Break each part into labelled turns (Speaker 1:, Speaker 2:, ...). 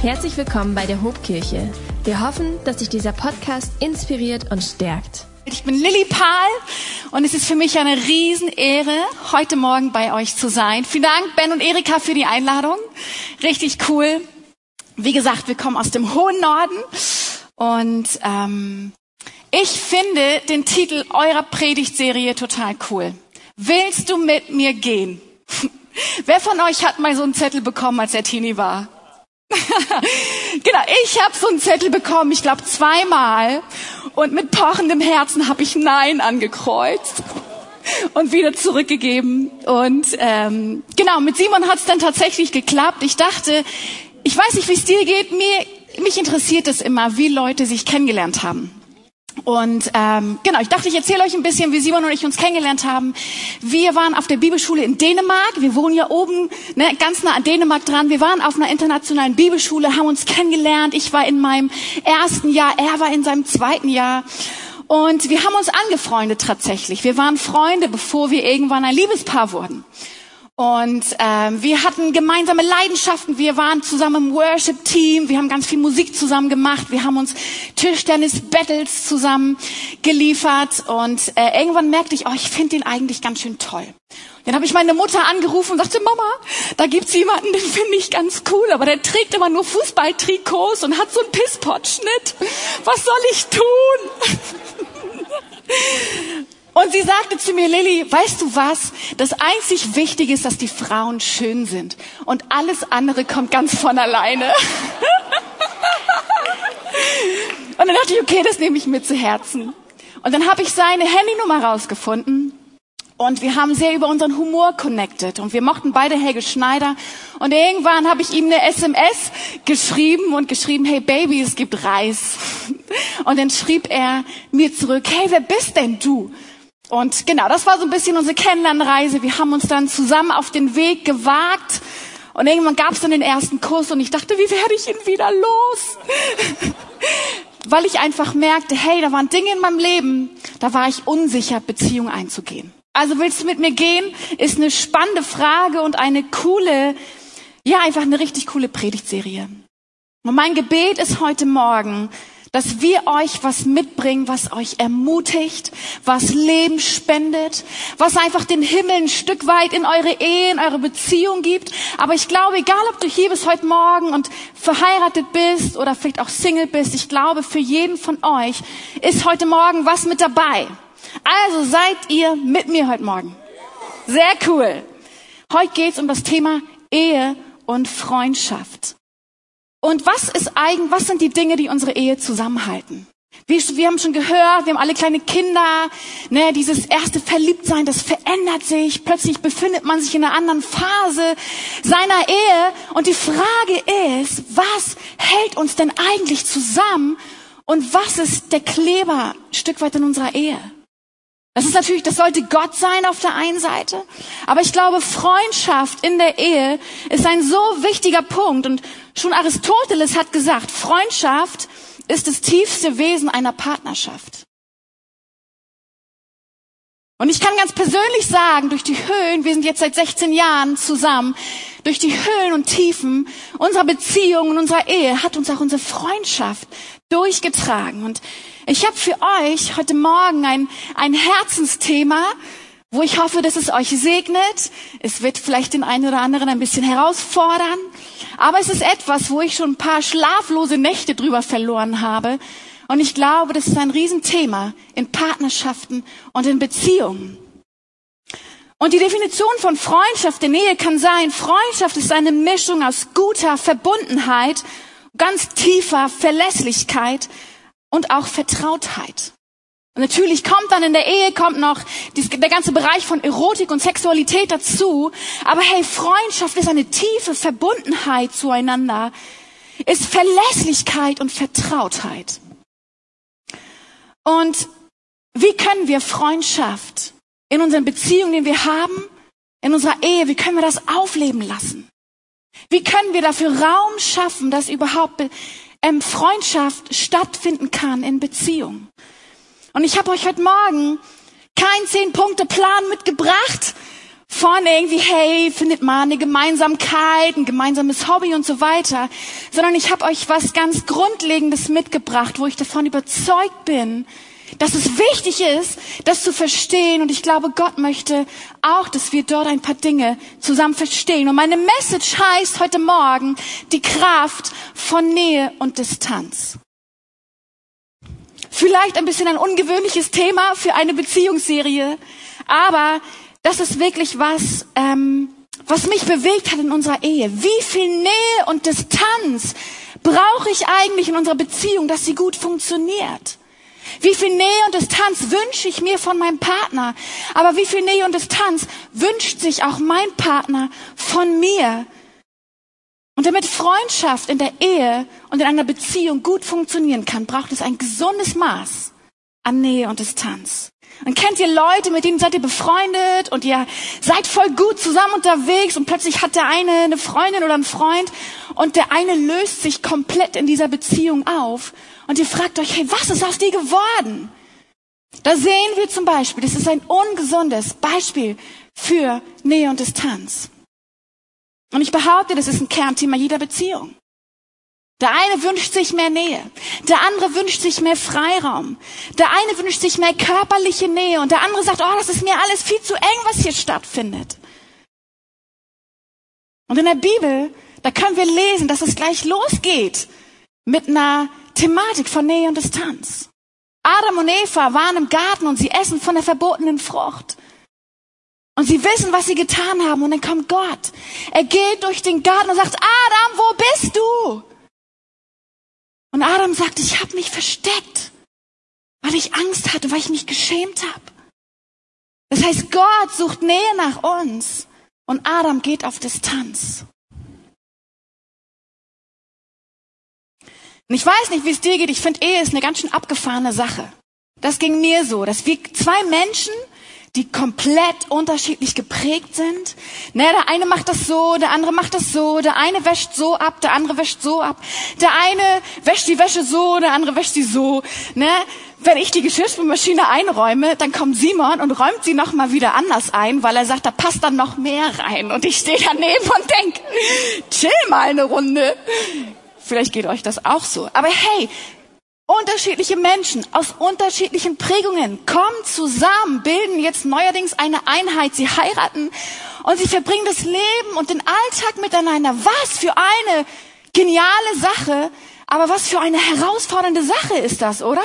Speaker 1: Herzlich willkommen bei der Hobkirche. Wir hoffen, dass dich dieser Podcast inspiriert und stärkt.
Speaker 2: Ich bin Lilly Pahl und es ist für mich eine Riesenehre, heute Morgen bei euch zu sein. Vielen Dank, Ben und Erika, für die Einladung. Richtig cool. Wie gesagt, wir kommen aus dem hohen Norden und ähm, ich finde den Titel eurer Predigtserie total cool. Willst du mit mir gehen? Wer von euch hat mal so einen Zettel bekommen, als er Teenie war? genau, ich habe so einen Zettel bekommen, ich glaube zweimal. Und mit pochendem Herzen habe ich Nein angekreuzt und wieder zurückgegeben. Und ähm, genau, mit Simon hat es dann tatsächlich geklappt. Ich dachte, ich weiß nicht, wie es dir geht. Mir, mich interessiert es immer, wie Leute sich kennengelernt haben. Und ähm, genau, ich dachte, ich erzähle euch ein bisschen, wie Simon und ich uns kennengelernt haben. Wir waren auf der Bibelschule in Dänemark. Wir wohnen ja oben, ne, ganz nah an Dänemark dran. Wir waren auf einer internationalen Bibelschule, haben uns kennengelernt. Ich war in meinem ersten Jahr, er war in seinem zweiten Jahr. Und wir haben uns angefreundet tatsächlich. Wir waren Freunde, bevor wir irgendwann ein Liebespaar wurden. Und ähm, wir hatten gemeinsame Leidenschaften. Wir waren zusammen im Worship-Team. Wir haben ganz viel Musik zusammen gemacht. Wir haben uns Tischtennis-Battles zusammen geliefert. Und äh, irgendwann merkte ich, oh, ich finde den eigentlich ganz schön toll. Dann habe ich meine Mutter angerufen und sagte, Mama, da gibt's jemanden, den finde ich ganz cool, aber der trägt immer nur Fußballtrikots und hat so einen Pisspot-Schnitt. Was soll ich tun? Und sie sagte zu mir, Lilly, weißt du was? Das einzig Wichtige ist, dass die Frauen schön sind. Und alles andere kommt ganz von alleine. Und dann dachte ich, okay, das nehme ich mir zu Herzen. Und dann habe ich seine Handynummer rausgefunden. Und wir haben sehr über unseren Humor connected. Und wir mochten beide Helge Schneider. Und irgendwann habe ich ihm eine SMS geschrieben und geschrieben, hey Baby, es gibt Reis. Und dann schrieb er mir zurück, hey, wer bist denn du? Und genau, das war so ein bisschen unsere Kennenlernreise. Wir haben uns dann zusammen auf den Weg gewagt. Und irgendwann gab es dann den ersten Kurs und ich dachte, wie werde ich ihn wieder los? Weil ich einfach merkte, hey, da waren Dinge in meinem Leben, da war ich unsicher, Beziehung einzugehen. Also willst du mit mir gehen? Ist eine spannende Frage und eine coole, ja, einfach eine richtig coole Predigtserie. Und mein Gebet ist heute Morgen, dass wir euch was mitbringen, was euch ermutigt, was Leben spendet, was einfach den Himmel ein Stück weit in eure Ehe, in eure Beziehung gibt. Aber ich glaube, egal ob du hier bist heute Morgen und verheiratet bist oder vielleicht auch Single bist, ich glaube, für jeden von euch ist heute Morgen was mit dabei. Also seid ihr mit mir heute Morgen. Sehr cool. Heute geht's um das Thema Ehe und Freundschaft. Und was ist eigen, was sind die Dinge, die unsere Ehe zusammenhalten? Wir, wir haben schon gehört, wir haben alle kleine Kinder, ne, dieses erste Verliebtsein, das verändert sich. Plötzlich befindet man sich in einer anderen Phase seiner Ehe. Und die Frage ist, was hält uns denn eigentlich zusammen? Und was ist der Kleber Stück weit in unserer Ehe? Das ist natürlich, das sollte Gott sein auf der einen Seite. Aber ich glaube, Freundschaft in der Ehe ist ein so wichtiger Punkt. Und schon Aristoteles hat gesagt, Freundschaft ist das tiefste Wesen einer Partnerschaft. Und ich kann ganz persönlich sagen, durch die Höhen, wir sind jetzt seit 16 Jahren zusammen, durch die Höhen und Tiefen unserer Beziehung und unserer Ehe hat uns auch unsere Freundschaft durchgetragen. Und ich habe für euch heute Morgen ein, ein Herzensthema, wo ich hoffe, dass es euch segnet. Es wird vielleicht den einen oder anderen ein bisschen herausfordern, aber es ist etwas, wo ich schon ein paar schlaflose Nächte drüber verloren habe. Und ich glaube, das ist ein Riesenthema in Partnerschaften und in Beziehungen. Und die Definition von Freundschaft in Ehe kann sein, Freundschaft ist eine Mischung aus guter Verbundenheit, ganz tiefer Verlässlichkeit und auch Vertrautheit. Und natürlich kommt dann in der Ehe kommt noch der ganze Bereich von Erotik und Sexualität dazu. Aber hey, Freundschaft ist eine tiefe Verbundenheit zueinander, ist Verlässlichkeit und Vertrautheit. Und wie können wir Freundschaft in unseren Beziehungen, die wir haben, in unserer Ehe, wie können wir das aufleben lassen? Wie können wir dafür Raum schaffen, dass überhaupt ähm, Freundschaft stattfinden kann in Beziehung? Und ich habe euch heute Morgen keinen Zehn-Punkte-Plan mitgebracht, von irgendwie, hey, findet mal eine Gemeinsamkeit, ein gemeinsames Hobby und so weiter, sondern ich habe euch was ganz Grundlegendes mitgebracht, wo ich davon überzeugt bin, dass es wichtig ist, das zu verstehen. Und ich glaube, Gott möchte auch, dass wir dort ein paar Dinge zusammen verstehen. Und meine Message heißt heute Morgen die Kraft von Nähe und Distanz. Vielleicht ein bisschen ein ungewöhnliches Thema für eine Beziehungsserie, aber das ist wirklich was, ähm, was mich bewegt hat in unserer Ehe. Wie viel Nähe und Distanz brauche ich eigentlich in unserer Beziehung, dass sie gut funktioniert? Wie viel Nähe und Distanz wünsche ich mir von meinem Partner? Aber wie viel Nähe und Distanz wünscht sich auch mein Partner von mir? Und damit Freundschaft in der Ehe und in einer Beziehung gut funktionieren kann, braucht es ein gesundes Maß an Nähe und Distanz. Und kennt ihr Leute, mit denen seid ihr befreundet und ihr seid voll gut zusammen unterwegs und plötzlich hat der eine eine Freundin oder einen Freund und der eine löst sich komplett in dieser Beziehung auf und ihr fragt euch, hey, was ist aus dir geworden? Da sehen wir zum Beispiel, das ist ein ungesundes Beispiel für Nähe und Distanz. Und ich behaupte, das ist ein Kernthema jeder Beziehung. Der eine wünscht sich mehr Nähe, der andere wünscht sich mehr Freiraum, der eine wünscht sich mehr körperliche Nähe und der andere sagt, oh, das ist mir alles viel zu eng, was hier stattfindet. Und in der Bibel, da können wir lesen, dass es gleich losgeht mit einer Thematik von Nähe und Distanz. Adam und Eva waren im Garten und sie essen von der verbotenen Frucht. Und sie wissen, was sie getan haben. Und dann kommt Gott. Er geht durch den Garten und sagt, Adam, wo bist du? Und Adam sagt, ich habe mich versteckt, weil ich Angst hatte, weil ich mich geschämt habe. Das heißt, Gott sucht Nähe nach uns und Adam geht auf Distanz. Und ich weiß nicht, wie es dir geht. Ich finde, Ehe ist eine ganz schön abgefahrene Sache. Das ging mir so, dass wir zwei Menschen, die komplett unterschiedlich geprägt sind. Ne, der eine macht das so, der andere macht das so, der eine wäscht so ab, der andere wäscht so ab. Der eine wäscht die Wäsche so, der andere wäscht sie so. Ne? Wenn ich die Geschirrspülmaschine einräume, dann kommt Simon und räumt sie noch mal wieder anders ein, weil er sagt, da passt dann noch mehr rein. Und ich stehe daneben und denk, chill mal eine Runde. Vielleicht geht euch das auch so. Aber hey, unterschiedliche Menschen aus unterschiedlichen Prägungen kommen zusammen, bilden jetzt neuerdings eine Einheit. Sie heiraten und sie verbringen das Leben und den Alltag miteinander. Was für eine geniale Sache, aber was für eine herausfordernde Sache ist das, oder?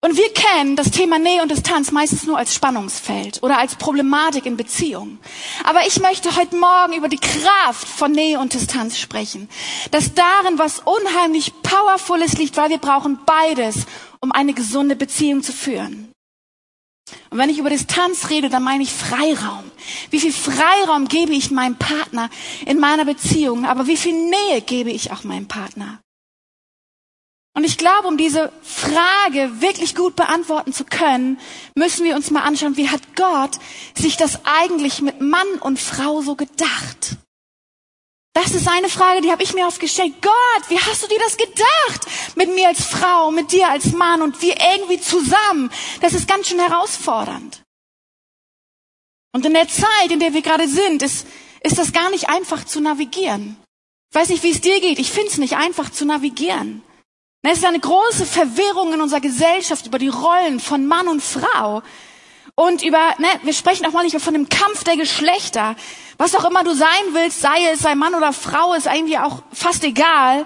Speaker 2: Und wir kennen das Thema Nähe und Distanz meistens nur als Spannungsfeld oder als Problematik in Beziehungen. Aber ich möchte heute Morgen über die Kraft von Nähe und Distanz sprechen. Dass darin was unheimlich Powerfules liegt, weil wir brauchen beides, um eine gesunde Beziehung zu führen. Und wenn ich über Distanz rede, dann meine ich Freiraum. Wie viel Freiraum gebe ich meinem Partner in meiner Beziehung, aber wie viel Nähe gebe ich auch meinem Partner? Und ich glaube, um diese Frage wirklich gut beantworten zu können, müssen wir uns mal anschauen, wie hat Gott sich das eigentlich mit Mann und Frau so gedacht? Das ist eine Frage, die habe ich mir oft gestellt. Gott, wie hast du dir das gedacht? Mit mir als Frau, mit dir als Mann und wir irgendwie zusammen. Das ist ganz schön herausfordernd. Und in der Zeit, in der wir gerade sind, ist, ist das gar nicht einfach zu navigieren. Ich weiß nicht, wie es dir geht. Ich finde es nicht einfach zu navigieren. Es ist eine große Verwirrung in unserer Gesellschaft über die Rollen von Mann und Frau. Und über, ne, wir sprechen auch mal nicht von dem Kampf der Geschlechter. Was auch immer du sein willst, sei es, sei Mann oder Frau, ist eigentlich auch fast egal.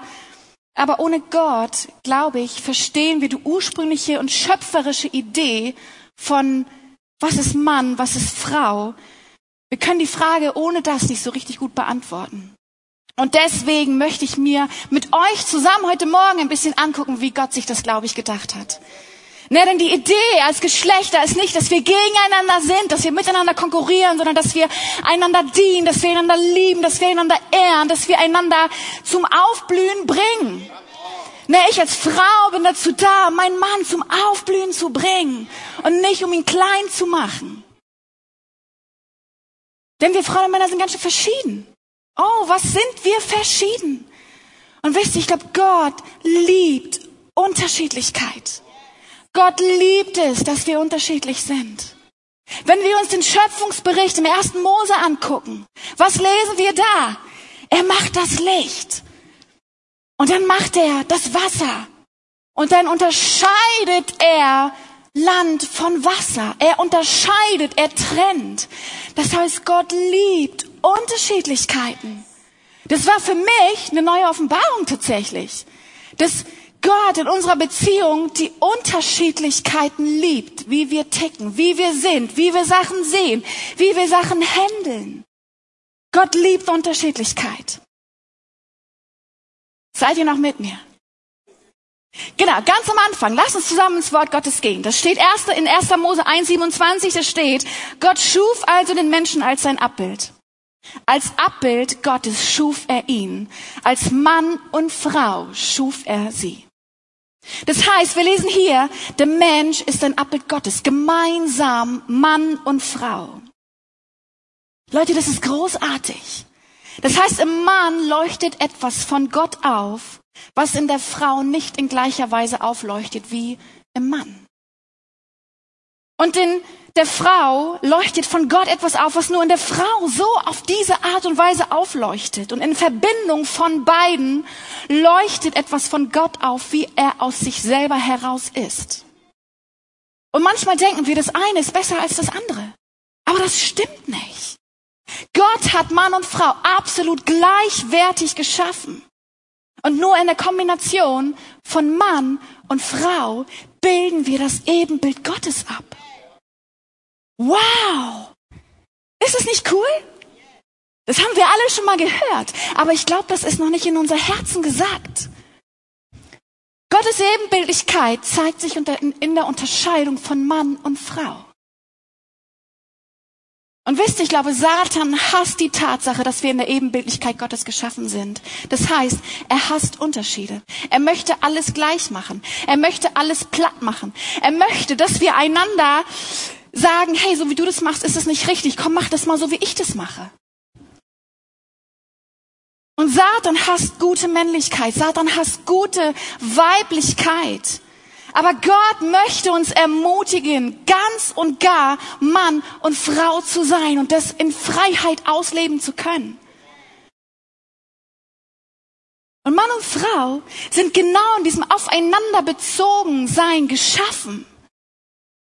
Speaker 2: Aber ohne Gott, glaube ich, verstehen wir die ursprüngliche und schöpferische Idee von, was ist Mann, was ist Frau. Wir können die Frage ohne das nicht so richtig gut beantworten. Und deswegen möchte ich mir mit euch zusammen heute Morgen ein bisschen angucken, wie Gott sich das, glaube ich, gedacht hat. Ne, denn die Idee als Geschlechter ist nicht, dass wir gegeneinander sind, dass wir miteinander konkurrieren, sondern dass wir einander dienen, dass wir einander lieben, dass wir einander ehren, dass wir einander zum Aufblühen bringen. Ne, ich als Frau bin dazu da, meinen Mann zum Aufblühen zu bringen und nicht um ihn klein zu machen. Denn wir Frauen und Männer sind ganz schön verschieden. Oh, was sind wir verschieden? Und wisst ihr, ich glaube, Gott liebt Unterschiedlichkeit. Gott liebt es, dass wir unterschiedlich sind. Wenn wir uns den Schöpfungsbericht im ersten Mose angucken, was lesen wir da? Er macht das Licht. Und dann macht er das Wasser. Und dann unterscheidet er Land von Wasser. Er unterscheidet, er trennt. Das heißt, Gott liebt Unterschiedlichkeiten. Das war für mich eine neue Offenbarung tatsächlich. Dass Gott in unserer Beziehung die Unterschiedlichkeiten liebt, wie wir ticken, wie wir sind, wie wir Sachen sehen, wie wir Sachen handeln. Gott liebt Unterschiedlichkeit. Seid ihr noch mit mir? Genau, ganz am Anfang, lass uns zusammen ins Wort Gottes gehen. Das steht erst in 1. Mose 1,27, da steht, Gott schuf also den Menschen als sein Abbild. Als Abbild Gottes schuf er ihn. Als Mann und Frau schuf er sie. Das heißt, wir lesen hier, der Mensch ist ein Abbild Gottes, gemeinsam Mann und Frau. Leute, das ist großartig. Das heißt, im Mann leuchtet etwas von Gott auf, was in der Frau nicht in gleicher Weise aufleuchtet wie im Mann. Und in der Frau leuchtet von Gott etwas auf, was nur in der Frau so auf diese Art und Weise aufleuchtet. Und in Verbindung von beiden leuchtet etwas von Gott auf, wie er aus sich selber heraus ist. Und manchmal denken wir, das eine ist besser als das andere. Aber das stimmt nicht. Gott hat Mann und Frau absolut gleichwertig geschaffen. Und nur in der Kombination von Mann und Frau bilden wir das Ebenbild Gottes ab. Wow! Ist es nicht cool? Das haben wir alle schon mal gehört, aber ich glaube, das ist noch nicht in unser Herzen gesagt. Gottes Ebenbildlichkeit zeigt sich in der Unterscheidung von Mann und Frau. Und wisst ihr, ich glaube, Satan hasst die Tatsache, dass wir in der Ebenbildlichkeit Gottes geschaffen sind. Das heißt, er hasst Unterschiede. Er möchte alles gleich machen. Er möchte alles platt machen. Er möchte, dass wir einander sagen, hey, so wie du das machst, ist es nicht richtig. Komm, mach das mal so, wie ich das mache. Und Satan hasst gute Männlichkeit. Satan hasst gute Weiblichkeit. Aber Gott möchte uns ermutigen, ganz und gar Mann und Frau zu sein und das in Freiheit ausleben zu können. Und Mann und Frau sind genau in diesem aufeinander bezogen Sein geschaffen.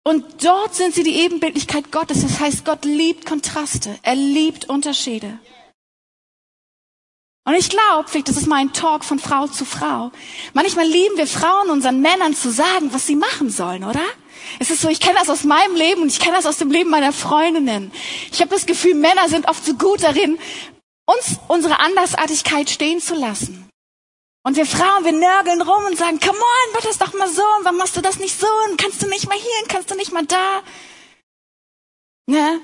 Speaker 2: Und dort sind sie die Ebenbildlichkeit Gottes. Das heißt, Gott liebt Kontraste. Er liebt Unterschiede. Und ich glaube, vielleicht das ist mein Talk von Frau zu Frau. Manchmal lieben wir Frauen unseren Männern zu sagen, was sie machen sollen, oder? Es ist so, ich kenne das aus meinem Leben und ich kenne das aus dem Leben meiner Freundinnen. Ich habe das Gefühl, Männer sind oft so gut darin, uns unsere Andersartigkeit stehen zu lassen. Und wir Frauen, wir nörgeln rum und sagen, come on, mach das doch mal so, und warum machst du das nicht so, und kannst du nicht mal hier, und kannst du nicht mal da. Ne?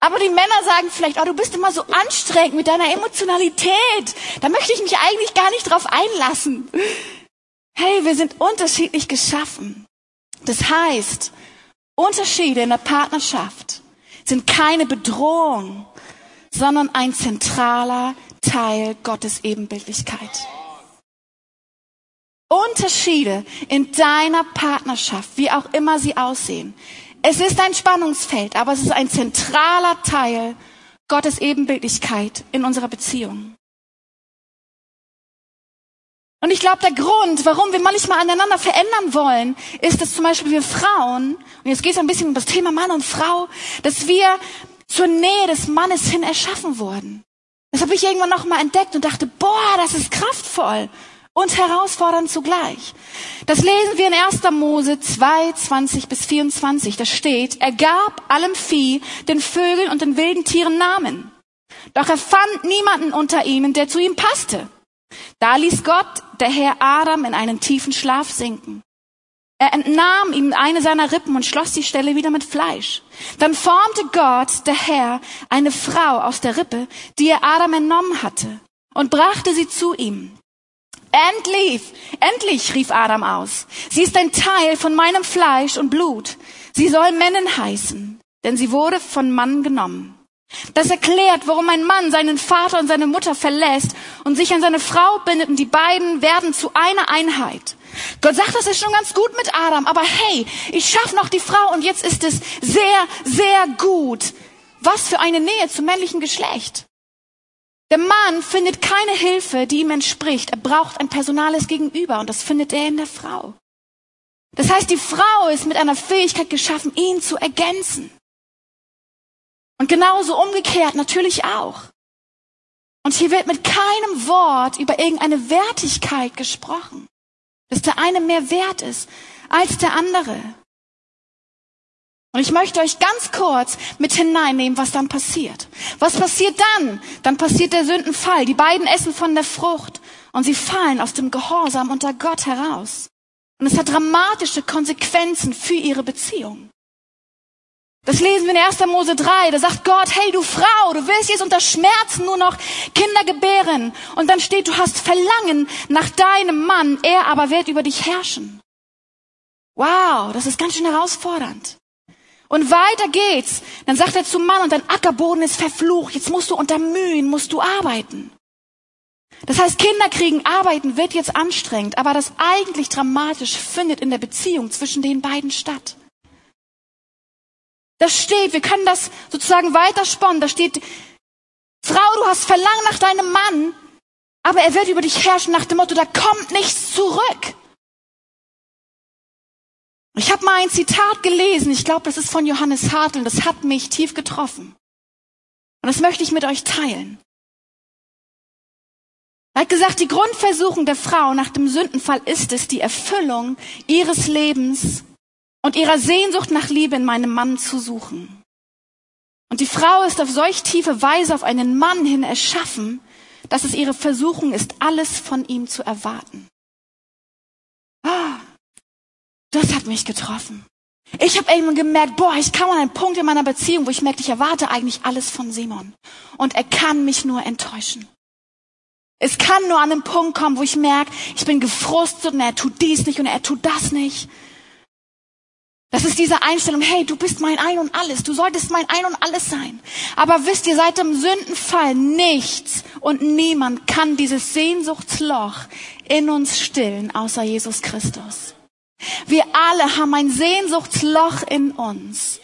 Speaker 2: Aber die Männer sagen vielleicht, oh, du bist immer so anstrengend mit deiner Emotionalität. Da möchte ich mich eigentlich gar nicht drauf einlassen. Hey, wir sind unterschiedlich geschaffen. Das heißt, Unterschiede in der Partnerschaft sind keine Bedrohung, sondern ein zentraler Teil Gottes Ebenbildlichkeit. Unterschiede in deiner Partnerschaft, wie auch immer sie aussehen, es ist ein Spannungsfeld, aber es ist ein zentraler Teil Gottes Ebenbildlichkeit in unserer Beziehung. Und ich glaube, der Grund, warum wir manchmal aneinander verändern wollen, ist, dass zum Beispiel wir Frauen, und jetzt geht es ein bisschen um das Thema Mann und Frau, dass wir zur Nähe des Mannes hin erschaffen wurden. Das habe ich irgendwann nochmal entdeckt und dachte, boah, das ist kraftvoll und herausfordernd zugleich. Das lesen wir in 1. Mose 2, 20 bis 24. Da steht, er gab allem Vieh, den Vögeln und den wilden Tieren Namen. Doch er fand niemanden unter ihnen, der zu ihm passte. Da ließ Gott, der Herr Adam, in einen tiefen Schlaf sinken. Er entnahm ihm eine seiner Rippen und schloss die Stelle wieder mit Fleisch. Dann formte Gott, der Herr, eine Frau aus der Rippe, die er Adam entnommen hatte, und brachte sie zu ihm. Endlich, endlich, rief Adam aus. Sie ist ein Teil von meinem Fleisch und Blut. Sie soll Männin heißen, denn sie wurde von Mann genommen. Das erklärt, warum ein Mann seinen Vater und seine Mutter verlässt und sich an seine Frau bindet und die beiden werden zu einer Einheit. Gott sagt, das ist schon ganz gut mit Adam, aber hey, ich schaffe noch die Frau und jetzt ist es sehr, sehr gut. Was für eine Nähe zum männlichen Geschlecht. Der Mann findet keine Hilfe, die ihm entspricht. Er braucht ein personales Gegenüber und das findet er in der Frau. Das heißt, die Frau ist mit einer Fähigkeit geschaffen, ihn zu ergänzen. Und genauso umgekehrt natürlich auch. Und hier wird mit keinem Wort über irgendeine Wertigkeit gesprochen, dass der eine mehr wert ist als der andere. Und ich möchte euch ganz kurz mit hineinnehmen, was dann passiert. Was passiert dann? Dann passiert der Sündenfall. Die beiden essen von der Frucht und sie fallen aus dem Gehorsam unter Gott heraus. Und es hat dramatische Konsequenzen für ihre Beziehung. Das lesen wir in 1. Mose 3. Da sagt Gott, hey du Frau, du willst jetzt unter Schmerzen nur noch Kinder gebären. Und dann steht, du hast Verlangen nach deinem Mann, er aber wird über dich herrschen. Wow, das ist ganz schön herausfordernd. Und weiter geht's. Dann sagt er zum Mann, und dein Ackerboden ist verflucht. Jetzt musst du unter Mühen, musst du arbeiten. Das heißt, Kinder kriegen, arbeiten wird jetzt anstrengend, aber das eigentlich dramatisch findet in der Beziehung zwischen den beiden statt. Das steht, wir können das sozusagen weitersponnen. Da steht, Frau, du hast Verlangen nach deinem Mann, aber er wird über dich herrschen nach dem Motto, da kommt nichts zurück. Ich habe mal ein Zitat gelesen, ich glaube, das ist von Johannes Hartl, das hat mich tief getroffen. Und das möchte ich mit euch teilen. Er hat gesagt, die Grundversuchung der Frau nach dem Sündenfall ist es, die Erfüllung ihres Lebens und ihrer Sehnsucht nach Liebe in meinem Mann zu suchen. Und die Frau ist auf solch tiefe Weise auf einen Mann hin erschaffen, dass es ihre Versuchung ist, alles von ihm zu erwarten. Ah, das hat mich getroffen. Ich habe irgendwann gemerkt, boah, ich kam an einen Punkt in meiner Beziehung, wo ich merke, ich erwarte eigentlich alles von Simon. Und er kann mich nur enttäuschen. Es kann nur an einen Punkt kommen, wo ich merke, ich bin gefrustet und er tut dies nicht und er tut das nicht. Das ist diese Einstellung, hey, du bist mein Ein und Alles, du solltest mein Ein und Alles sein. Aber wisst ihr, seit dem Sündenfall nichts und niemand kann dieses Sehnsuchtsloch in uns stillen, außer Jesus Christus. Wir alle haben ein Sehnsuchtsloch in uns.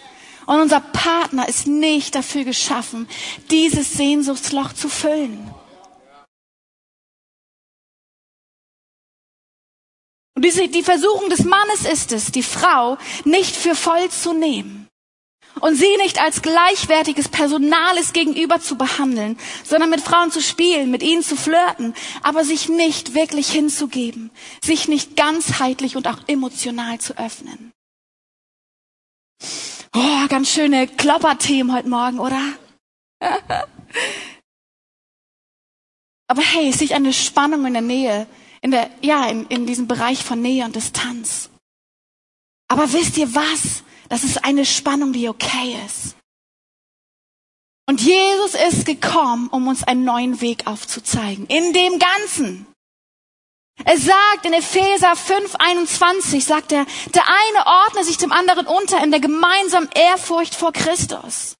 Speaker 2: Und unser Partner ist nicht dafür geschaffen, dieses Sehnsuchtsloch zu füllen. Und diese, die Versuchung des Mannes ist es, die Frau nicht für voll zu nehmen und sie nicht als gleichwertiges Personales gegenüber zu behandeln, sondern mit Frauen zu spielen, mit ihnen zu flirten, aber sich nicht wirklich hinzugeben, sich nicht ganzheitlich und auch emotional zu öffnen. Oh, ganz schöne Klopperthemen heute Morgen, oder? aber hey, ist nicht eine Spannung in der Nähe, in der, ja, in, in diesem Bereich von Nähe und Distanz. Aber wisst ihr was? Das ist eine Spannung, die okay ist. Und Jesus ist gekommen, um uns einen neuen Weg aufzuzeigen. In dem Ganzen. Er sagt in Epheser 5, 21, sagt er, der eine ordne sich dem anderen unter in der gemeinsamen Ehrfurcht vor Christus.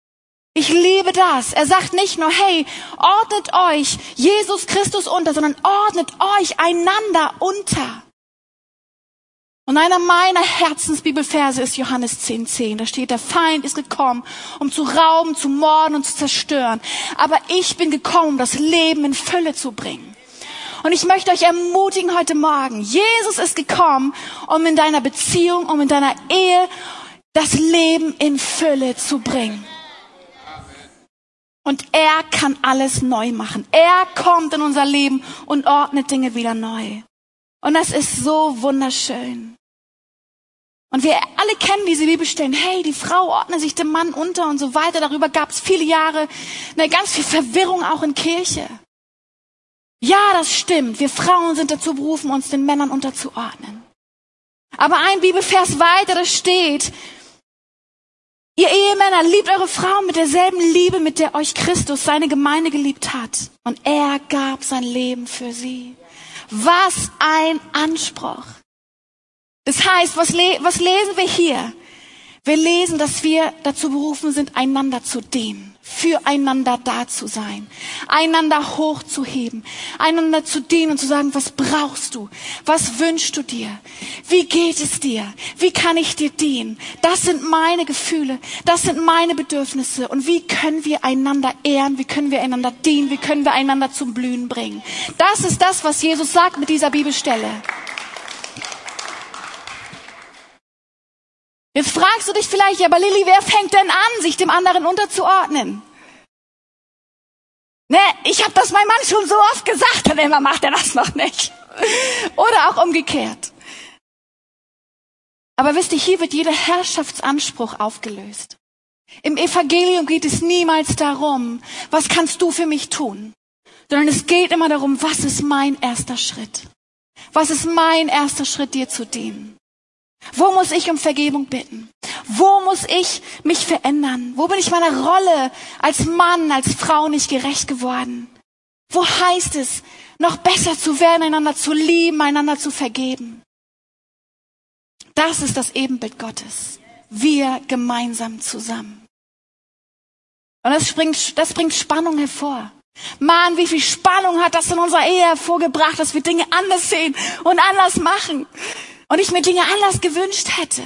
Speaker 2: Ich liebe das. Er sagt nicht nur, hey, ordnet euch Jesus Christus unter, sondern ordnet euch einander unter. Und einer meiner Herzensbibelverse ist Johannes 10,10. 10. Da steht, der Feind ist gekommen, um zu rauben, zu morden und zu zerstören. Aber ich bin gekommen, um das Leben in Fülle zu bringen. Und ich möchte euch ermutigen heute Morgen. Jesus ist gekommen, um in deiner Beziehung, um in deiner Ehe das Leben in Fülle zu bringen. Und er kann alles neu machen. Er kommt in unser Leben und ordnet Dinge wieder neu. Und das ist so wunderschön. Und wir alle kennen diese Bibelstellen. Hey, die Frau ordnet sich dem Mann unter und so weiter. Darüber gab es viele Jahre eine ganz viel Verwirrung auch in Kirche. Ja, das stimmt. Wir Frauen sind dazu berufen, uns den Männern unterzuordnen. Aber ein Bibelvers weiter, das steht, Ihr Ehemänner, liebt eure Frauen mit derselben Liebe, mit der euch Christus seine Gemeinde geliebt hat. Und er gab sein Leben für sie. Was ein Anspruch. Das heißt, was, le was lesen wir hier? Wir lesen, dass wir dazu berufen sind, einander zu dienen. Füreinander da zu sein, einander hochzuheben, einander zu dienen und zu sagen, was brauchst du? Was wünschst du dir? Wie geht es dir? Wie kann ich dir dienen? Das sind meine Gefühle, das sind meine Bedürfnisse und wie können wir einander ehren? Wie können wir einander dienen? Wie können wir einander zum Blühen bringen? Das ist das, was Jesus sagt mit dieser Bibelstelle. Jetzt fragst du dich vielleicht, aber Lilly, wer fängt denn an, sich dem anderen unterzuordnen? Ne, ich habe das meinem Mann schon so oft gesagt, und immer macht er das noch nicht. Oder auch umgekehrt. Aber wisst ihr, hier wird jeder Herrschaftsanspruch aufgelöst. Im Evangelium geht es niemals darum, was kannst du für mich tun, sondern es geht immer darum, was ist mein erster Schritt? Was ist mein erster Schritt, dir zu dienen? Wo muss ich um Vergebung bitten? Wo muss ich mich verändern? Wo bin ich meiner Rolle als Mann, als Frau nicht gerecht geworden? Wo heißt es, noch besser zu werden, einander zu lieben, einander zu vergeben? Das ist das Ebenbild Gottes. Wir gemeinsam zusammen. Und das, bringt, das bringt Spannung hervor. Mann, wie viel Spannung hat das in unserer Ehe hervorgebracht, dass wir Dinge anders sehen und anders machen und ich mir Dinge anders gewünscht hätte.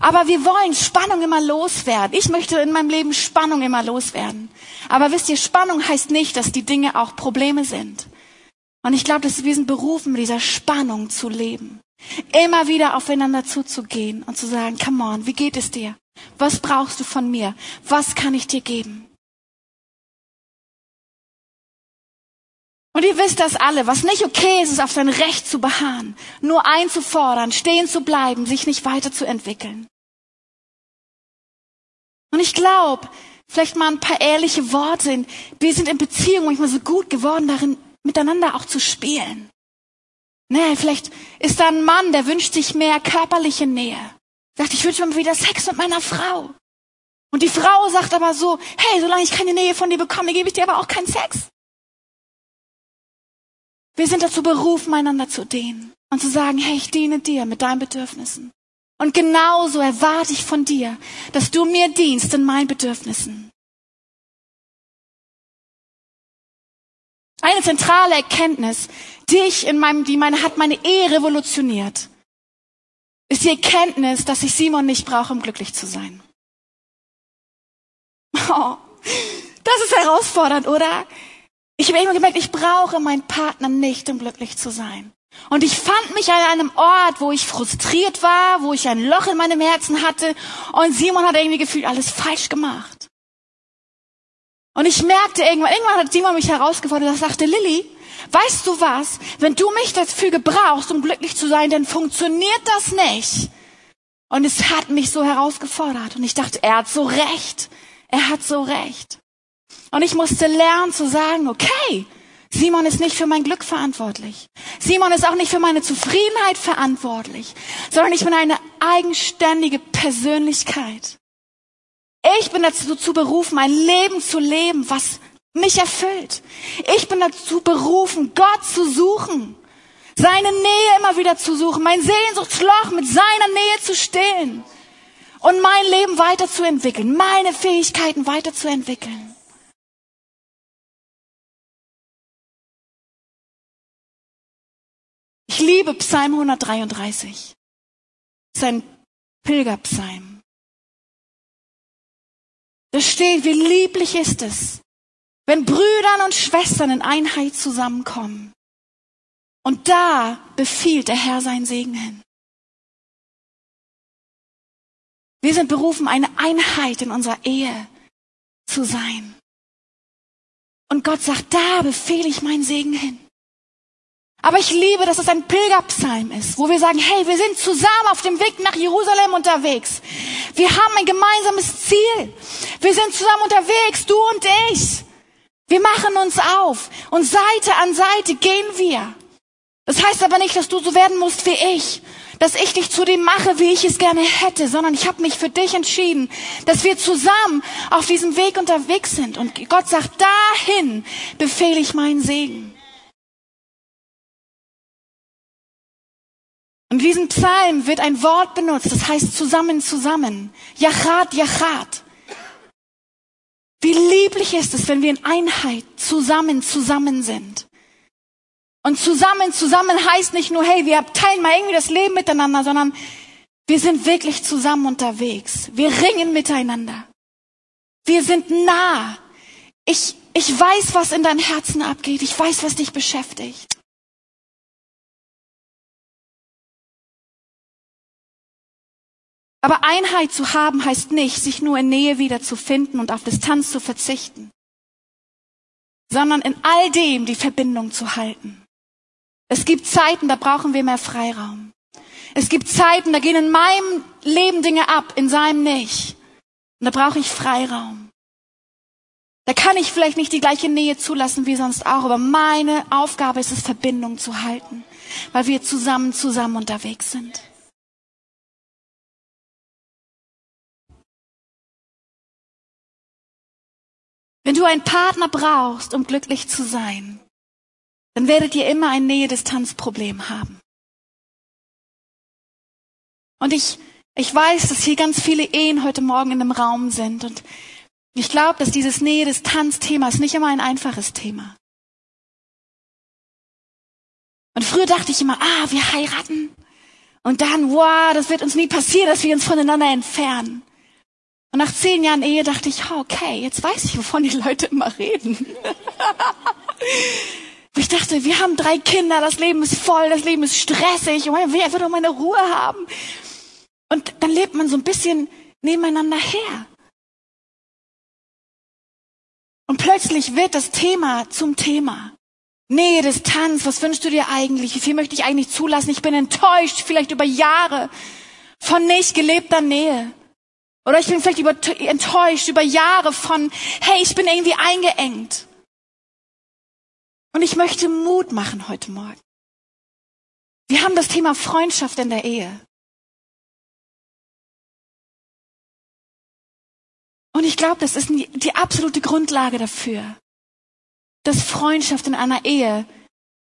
Speaker 2: Aber wir wollen Spannung immer loswerden. Ich möchte in meinem Leben Spannung immer loswerden. Aber wisst ihr, Spannung heißt nicht, dass die Dinge auch Probleme sind. Und ich glaube, dass wir sind berufen, mit dieser Spannung zu leben. Immer wieder aufeinander zuzugehen und zu sagen, come on, wie geht es dir? Was brauchst du von mir? Was kann ich dir geben? Und ihr wisst das alle, was nicht okay ist, ist auf sein Recht zu beharren, nur einzufordern, stehen zu bleiben, sich nicht weiterzuentwickeln. Und ich glaube, vielleicht mal ein paar ehrliche Worte. Wir sind in Beziehungen manchmal so gut geworden darin, miteinander auch zu spielen. Nee, vielleicht ist da ein Mann, der wünscht sich mehr körperliche Nähe. Sagt, ich wünsche mir wieder Sex mit meiner Frau. Und die Frau sagt aber so, hey, solange ich keine Nähe von dir bekomme, gebe ich dir aber auch keinen Sex. Wir sind dazu berufen, einander zu dienen und zu sagen, hey, ich diene dir mit deinen Bedürfnissen. Und genauso erwarte ich von dir, dass du mir dienst in meinen Bedürfnissen. Eine zentrale Erkenntnis, die ich in meinem, die meine, hat meine Ehe revolutioniert, ist die Erkenntnis, dass ich Simon nicht brauche, um glücklich zu sein. Oh, das ist herausfordernd, oder? Ich habe immer gemerkt, ich brauche meinen Partner nicht, um glücklich zu sein. Und ich fand mich an einem Ort, wo ich frustriert war, wo ich ein Loch in meinem Herzen hatte und Simon hat irgendwie gefühlt alles falsch gemacht. Und ich merkte irgendwann, irgendwann hat Simon mich herausgefordert und sagte, Lilly, weißt du was? Wenn du mich dafür gebrauchst, um glücklich zu sein, dann funktioniert das nicht. Und es hat mich so herausgefordert und ich dachte, er hat so recht. Er hat so recht. Und ich musste lernen zu sagen, okay, Simon ist nicht für mein Glück verantwortlich. Simon ist auch nicht für meine Zufriedenheit verantwortlich, sondern ich bin eine eigenständige Persönlichkeit. Ich bin dazu berufen, ein Leben zu leben, was mich erfüllt. Ich bin dazu berufen, Gott zu suchen, seine Nähe immer wieder zu suchen, mein Sehnsuchtsloch mit seiner Nähe zu stillen und mein Leben weiterzuentwickeln, meine Fähigkeiten weiterzuentwickeln. Ich liebe Psalm 133. Sein Pilgerpsalm. Da steht, wie lieblich ist es, wenn Brüdern und Schwestern in Einheit zusammenkommen. Und da befiehlt der Herr seinen Segen hin. Wir sind berufen, eine Einheit in unserer Ehe zu sein. Und Gott sagt, da befehle ich meinen Segen hin. Aber ich liebe, dass es ein Pilgerpsalm ist, wo wir sagen, hey, wir sind zusammen auf dem Weg nach Jerusalem unterwegs. Wir haben ein gemeinsames Ziel. Wir sind zusammen unterwegs, du und ich. Wir machen uns auf und Seite an Seite gehen wir. Das heißt aber nicht, dass du so werden musst wie ich, dass ich dich zu dem mache, wie ich es gerne hätte, sondern ich habe mich für dich entschieden, dass wir zusammen auf diesem Weg unterwegs sind. Und Gott sagt, dahin befehle ich meinen Segen. In diesem Psalm wird ein Wort benutzt, das heißt zusammen, zusammen. Yachat, Yachat. Wie lieblich ist es, wenn wir in Einheit zusammen, zusammen sind. Und zusammen, zusammen heißt nicht nur, hey, wir teilen mal irgendwie das Leben miteinander, sondern wir sind wirklich zusammen unterwegs. Wir ringen miteinander. Wir sind nah. Ich, ich weiß, was in deinem Herzen abgeht. Ich weiß, was dich beschäftigt. Aber Einheit zu haben heißt nicht, sich nur in Nähe wieder zu finden und auf Distanz zu verzichten, sondern in all dem die Verbindung zu halten. Es gibt Zeiten, da brauchen wir mehr Freiraum. Es gibt Zeiten, da gehen in meinem Leben Dinge ab, in seinem nicht. Und da brauche ich Freiraum. Da kann ich vielleicht nicht die gleiche Nähe zulassen wie sonst auch, aber meine Aufgabe ist es, Verbindung zu halten, weil wir zusammen, zusammen unterwegs sind. Wenn du einen Partner brauchst, um glücklich zu sein, dann werdet ihr immer ein Nähe-Distanz-Problem haben. Und ich, ich weiß, dass hier ganz viele Ehen heute Morgen in dem Raum sind. Und ich glaube, dass dieses Nähe-Distanz-Thema ist nicht immer ein einfaches Thema. Und früher dachte ich immer, ah, wir heiraten. Und dann, wow, das wird uns nie passieren, dass wir uns voneinander entfernen. Und nach zehn Jahren Ehe dachte ich, okay, jetzt weiß ich, wovon die Leute immer reden. ich dachte, wir haben drei Kinder, das Leben ist voll, das Leben ist stressig, wer wird doch meine Ruhe haben? Und dann lebt man so ein bisschen nebeneinander her. Und plötzlich wird das Thema zum Thema. Nähe, Distanz, was wünschst du dir eigentlich? Wie viel möchte ich eigentlich zulassen? Ich bin enttäuscht, vielleicht über Jahre von nicht gelebter Nähe. Oder ich bin vielleicht über, enttäuscht über Jahre von, hey, ich bin irgendwie eingeengt. Und ich möchte Mut machen heute Morgen. Wir haben das Thema Freundschaft in der Ehe. Und ich glaube, das ist die, absolute Grundlage dafür, dass Freundschaft in einer Ehe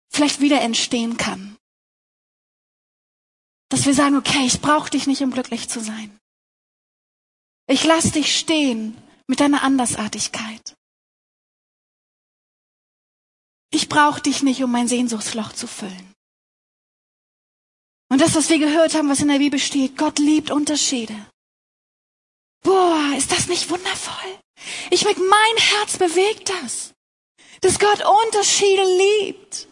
Speaker 2: vielleicht wieder entstehen kann. Dass wir sagen, okay, ich brauche dich nicht, um glücklich zu sein. Ich lass dich stehen mit deiner Andersartigkeit. Ich brauche dich nicht, um mein Sehnsuchtsloch zu füllen. Und das, was wir gehört haben, was in der Bibel steht, Gott liebt Unterschiede. Boah, ist das nicht wundervoll? Ich merke, mein Herz bewegt das. Dass Gott Unterschiede liebt.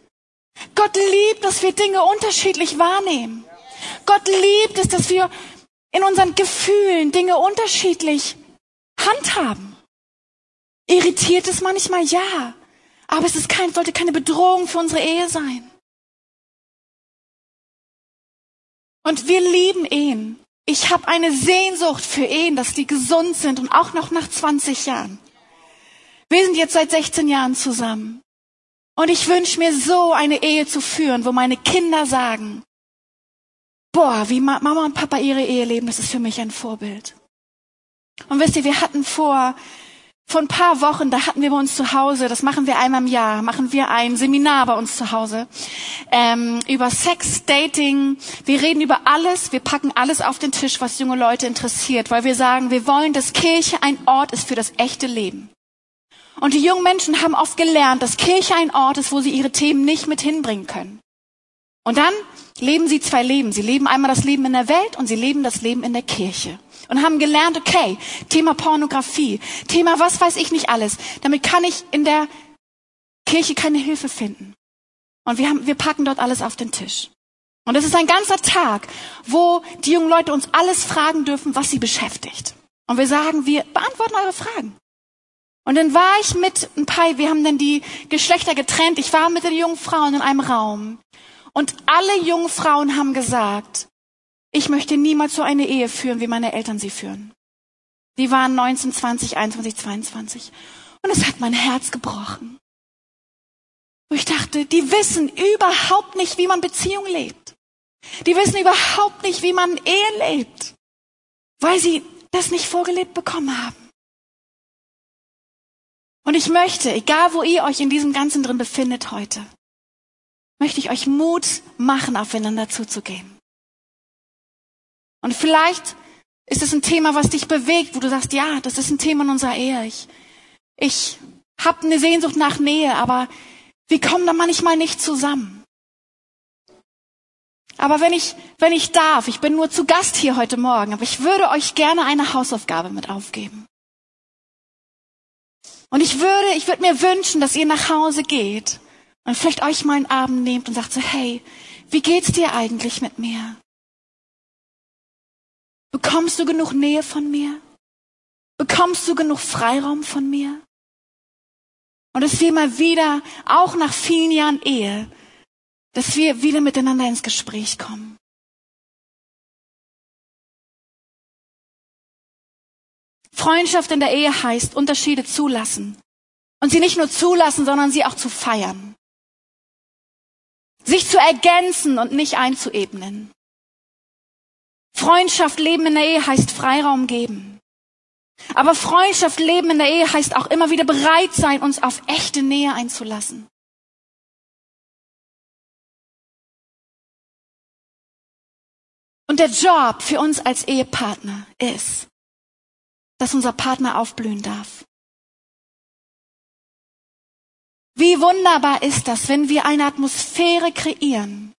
Speaker 2: Gott liebt, dass wir Dinge unterschiedlich wahrnehmen. Gott liebt es, dass wir in unseren Gefühlen Dinge unterschiedlich handhaben. Irritiert es manchmal? Ja. Aber es ist kein, sollte keine Bedrohung für unsere Ehe sein. Und wir lieben Ehen. Ich habe eine Sehnsucht für Ehen, dass die gesund sind und auch noch nach 20 Jahren. Wir sind jetzt seit 16 Jahren zusammen. Und ich wünsche mir so eine Ehe zu führen, wo meine Kinder sagen, boah, wie Mama und Papa ihre Ehe leben, das ist für mich ein Vorbild. Und wisst ihr, wir hatten vor, vor ein paar Wochen, da hatten wir bei uns zu Hause, das machen wir einmal im Jahr, machen wir ein Seminar bei uns zu Hause ähm, über Sex, Dating. Wir reden über alles, wir packen alles auf den Tisch, was junge Leute interessiert, weil wir sagen, wir wollen, dass Kirche ein Ort ist für das echte Leben. Und die jungen Menschen haben oft gelernt, dass Kirche ein Ort ist, wo sie ihre Themen nicht mit hinbringen können. Und dann leben sie zwei Leben. Sie leben einmal das Leben in der Welt und sie leben das Leben in der Kirche. Und haben gelernt, okay, Thema Pornografie, Thema was weiß ich nicht alles. Damit kann ich in der Kirche keine Hilfe finden. Und wir, haben, wir packen dort alles auf den Tisch. Und es ist ein ganzer Tag, wo die jungen Leute uns alles fragen dürfen, was sie beschäftigt. Und wir sagen, wir beantworten eure Fragen. Und dann war ich mit ein paar, wir haben dann die Geschlechter getrennt. Ich war mit den jungen Frauen in einem Raum. Und alle jungen Frauen haben gesagt, ich möchte niemals so eine Ehe führen, wie meine Eltern sie führen. Die waren 19, 20, 21, 22. Und es hat mein Herz gebrochen. Wo ich dachte, die wissen überhaupt nicht, wie man Beziehung lebt. Die wissen überhaupt nicht, wie man Ehe lebt. Weil sie das nicht vorgelebt bekommen haben. Und ich möchte, egal wo ihr euch in diesem Ganzen drin befindet heute, möchte ich euch Mut machen, aufeinander zuzugehen. Und vielleicht ist es ein Thema, was dich bewegt, wo du sagst, ja, das ist ein Thema in unserer Ehe. Ich Ich habe eine Sehnsucht nach Nähe, aber wir kommen da manchmal nicht zusammen. Aber wenn ich, wenn ich darf, ich bin nur zu Gast hier heute Morgen, aber ich würde euch gerne eine Hausaufgabe mit aufgeben. Und ich würde, ich würde mir wünschen, dass ihr nach Hause geht und vielleicht euch mal einen Abend nehmt und sagt so, hey, wie geht's dir eigentlich mit mir? Bekommst du genug Nähe von mir? Bekommst du genug Freiraum von mir? Und dass wir mal wieder, auch nach vielen Jahren Ehe, dass wir wieder miteinander ins Gespräch kommen. Freundschaft in der Ehe heißt, Unterschiede zulassen. Und sie nicht nur zulassen, sondern sie auch zu feiern. Sich zu ergänzen und nicht einzuebnen. Freundschaft leben in der Ehe heißt Freiraum geben. Aber Freundschaft leben in der Ehe heißt auch immer wieder bereit sein, uns auf echte Nähe einzulassen. Und der Job für uns als Ehepartner ist, dass unser Partner aufblühen darf. Wie wunderbar ist das, wenn wir eine Atmosphäre kreieren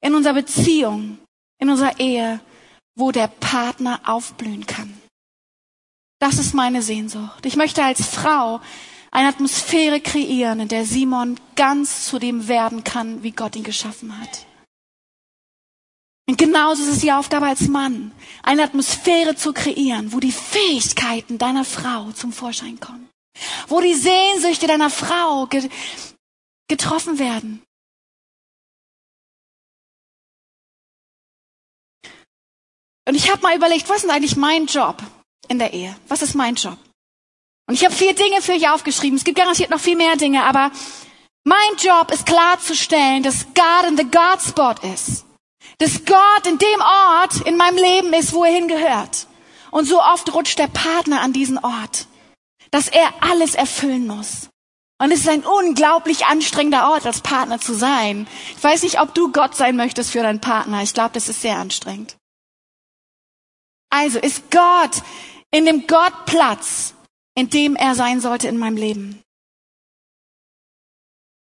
Speaker 2: in unserer Beziehung, in unserer Ehe, wo der Partner aufblühen kann. Das ist meine Sehnsucht. Ich möchte als Frau eine Atmosphäre kreieren, in der Simon ganz zu dem werden kann, wie Gott ihn geschaffen hat. Und genauso ist es die Aufgabe als Mann, eine Atmosphäre zu kreieren, wo die Fähigkeiten deiner Frau zum Vorschein kommen. Wo die Sehnsüchte deiner Frau getroffen werden. Und ich habe mal überlegt, was ist eigentlich mein Job in der Ehe? Was ist mein Job? Und ich habe vier Dinge für euch aufgeschrieben. Es gibt garantiert noch viel mehr Dinge, aber mein Job ist klarzustellen, dass God in the God Spot ist dass Gott in dem Ort in meinem Leben ist, wo er hingehört. Und so oft rutscht der Partner an diesen Ort, dass er alles erfüllen muss. Und es ist ein unglaublich anstrengender Ort, als Partner zu sein. Ich weiß nicht, ob du Gott sein möchtest für deinen Partner. Ich glaube, das ist sehr anstrengend. Also ist Gott in dem Gott Platz, in dem er sein sollte in meinem Leben.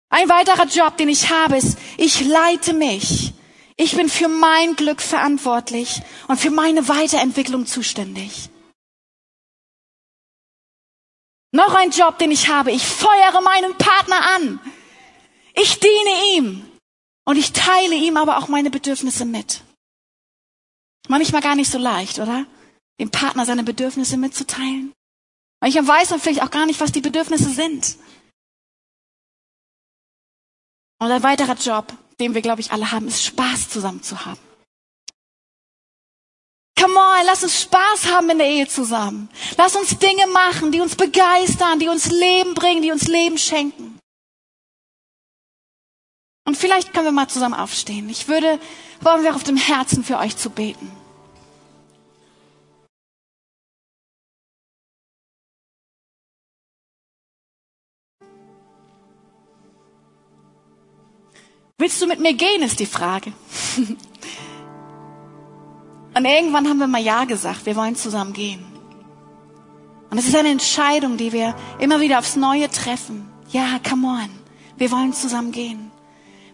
Speaker 2: Ein weiterer Job, den ich habe, ist, ich leite mich ich bin für mein Glück verantwortlich und für meine Weiterentwicklung zuständig. Noch ein Job, den ich habe. Ich feuere meinen Partner an. Ich diene ihm. Und ich teile ihm aber auch meine Bedürfnisse mit. Manchmal gar nicht so leicht, oder? Dem Partner seine Bedürfnisse mitzuteilen. Manchmal weiß man vielleicht auch gar nicht, was die Bedürfnisse sind. Und ein weiterer Job den wir, glaube ich, alle haben, ist Spaß zusammen zu haben. Come on, lass uns Spaß haben in der Ehe zusammen. Lass uns Dinge machen, die uns begeistern, die uns Leben bringen, die uns Leben schenken. Und vielleicht können wir mal zusammen aufstehen. Ich würde, wollen wir auf dem Herzen für euch zu beten. Willst du mit mir gehen, ist die Frage. Und irgendwann haben wir mal Ja gesagt, wir wollen zusammen gehen. Und es ist eine Entscheidung, die wir immer wieder aufs Neue treffen. Ja, come on, wir wollen zusammen gehen.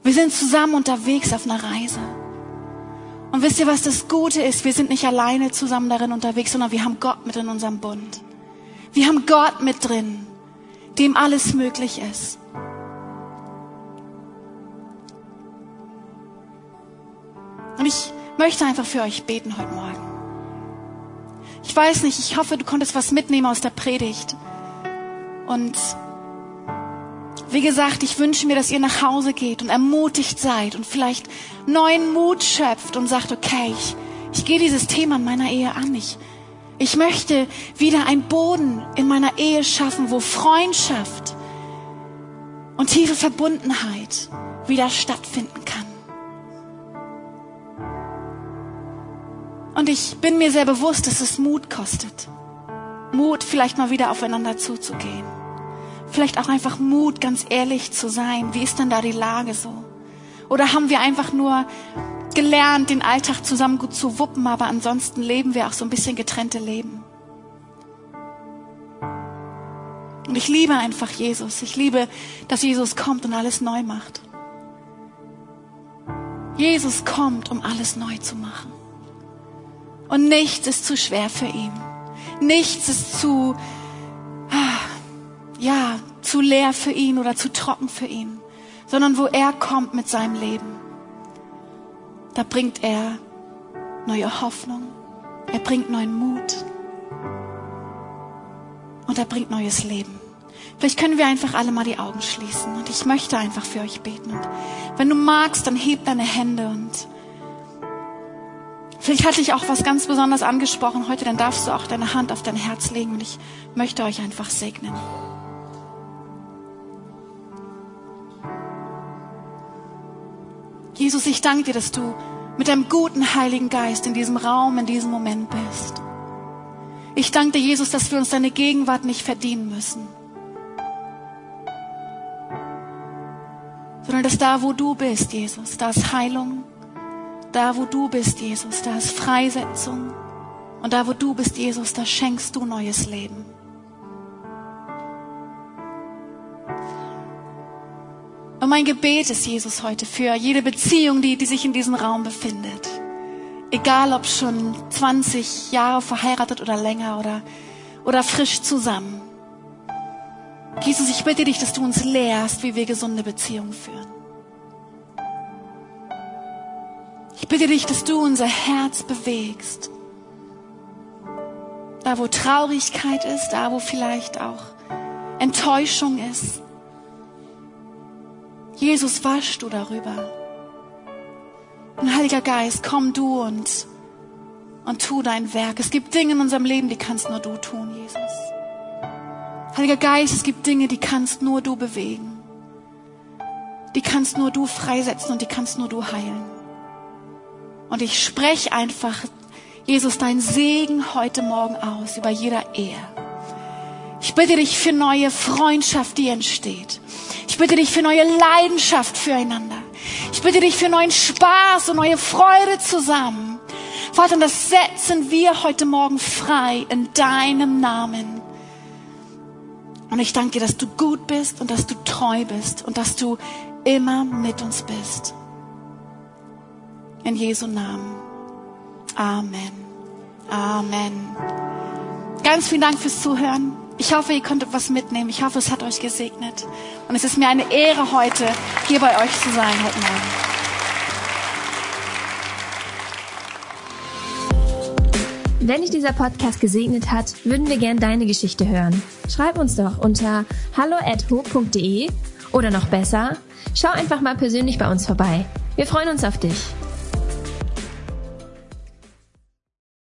Speaker 2: Wir sind zusammen unterwegs auf einer Reise. Und wisst ihr, was das Gute ist? Wir sind nicht alleine zusammen darin unterwegs, sondern wir haben Gott mit in unserem Bund. Wir haben Gott mit drin, dem alles möglich ist. Und ich möchte einfach für euch beten heute Morgen. Ich weiß nicht, ich hoffe, du konntest was mitnehmen aus der Predigt. Und wie gesagt, ich wünsche mir, dass ihr nach Hause geht und ermutigt seid und vielleicht neuen Mut schöpft und sagt, okay, ich, ich gehe dieses Thema in meiner Ehe an. Ich, ich möchte wieder einen Boden in meiner Ehe schaffen, wo Freundschaft und tiefe Verbundenheit wieder stattfinden kann. Und ich bin mir sehr bewusst, dass es Mut kostet. Mut, vielleicht mal wieder aufeinander zuzugehen. Vielleicht auch einfach Mut, ganz ehrlich zu sein. Wie ist denn da die Lage so? Oder haben wir einfach nur gelernt, den Alltag zusammen gut zu wuppen, aber ansonsten leben wir auch so ein bisschen getrennte Leben? Und ich liebe einfach Jesus. Ich liebe, dass Jesus kommt und alles neu macht. Jesus kommt, um alles neu zu machen. Und nichts ist zu schwer für ihn. Nichts ist zu, ah, ja, zu leer für ihn oder zu trocken für ihn, sondern wo er kommt mit seinem Leben, da bringt er neue Hoffnung, er bringt neuen Mut und er bringt neues Leben. Vielleicht können wir einfach alle mal die Augen schließen und ich möchte einfach für euch beten. Und wenn du magst, dann heb deine Hände und vielleicht hatte ich auch was ganz Besonderes angesprochen heute, dann darfst du auch deine Hand auf dein Herz legen und ich möchte euch einfach segnen. Jesus, ich danke dir, dass du mit deinem guten Heiligen Geist in diesem Raum, in diesem Moment bist. Ich danke dir, Jesus, dass wir uns deine Gegenwart nicht verdienen müssen. Sondern dass da, wo du bist, Jesus, da ist Heilung. Da, wo du bist, Jesus, da ist Freisetzung. Und da, wo du bist, Jesus, da schenkst du neues Leben. Und mein Gebet ist, Jesus, heute für jede Beziehung, die, die sich in diesem Raum befindet. Egal ob schon 20 Jahre verheiratet oder länger oder, oder frisch zusammen. Jesus, ich bitte dich, dass du uns lehrst, wie wir gesunde Beziehungen führen. Ich bitte dich, dass du unser Herz bewegst. Da, wo Traurigkeit ist, da, wo vielleicht auch Enttäuschung ist. Jesus, wasch du darüber. Und Heiliger Geist, komm du und, und tu dein Werk. Es gibt Dinge in unserem Leben, die kannst nur du tun, Jesus. Heiliger Geist, es gibt Dinge, die kannst nur du bewegen. Die kannst nur du freisetzen und die kannst nur du heilen. Und ich spreche einfach, Jesus, dein Segen heute Morgen aus über jeder Ehe. Ich bitte dich für neue Freundschaft, die entsteht. Ich bitte dich für neue Leidenschaft füreinander. Ich bitte dich für neuen Spaß und neue Freude zusammen. Vater, und das setzen wir heute Morgen frei in deinem Namen. Und ich danke dir, dass du gut bist und dass du treu bist und dass du immer mit uns bist. In Jesu Namen. Amen. Amen. Ganz vielen Dank fürs Zuhören. Ich hoffe, ihr konntet was mitnehmen. Ich hoffe, es hat euch gesegnet. Und es ist mir eine Ehre heute, hier bei euch zu sein heute Morgen.
Speaker 1: Wenn dich dieser Podcast gesegnet hat, würden wir gerne deine Geschichte hören. Schreib uns doch unter hallo@ho.de oder noch besser, schau einfach mal persönlich bei uns vorbei. Wir freuen uns auf dich.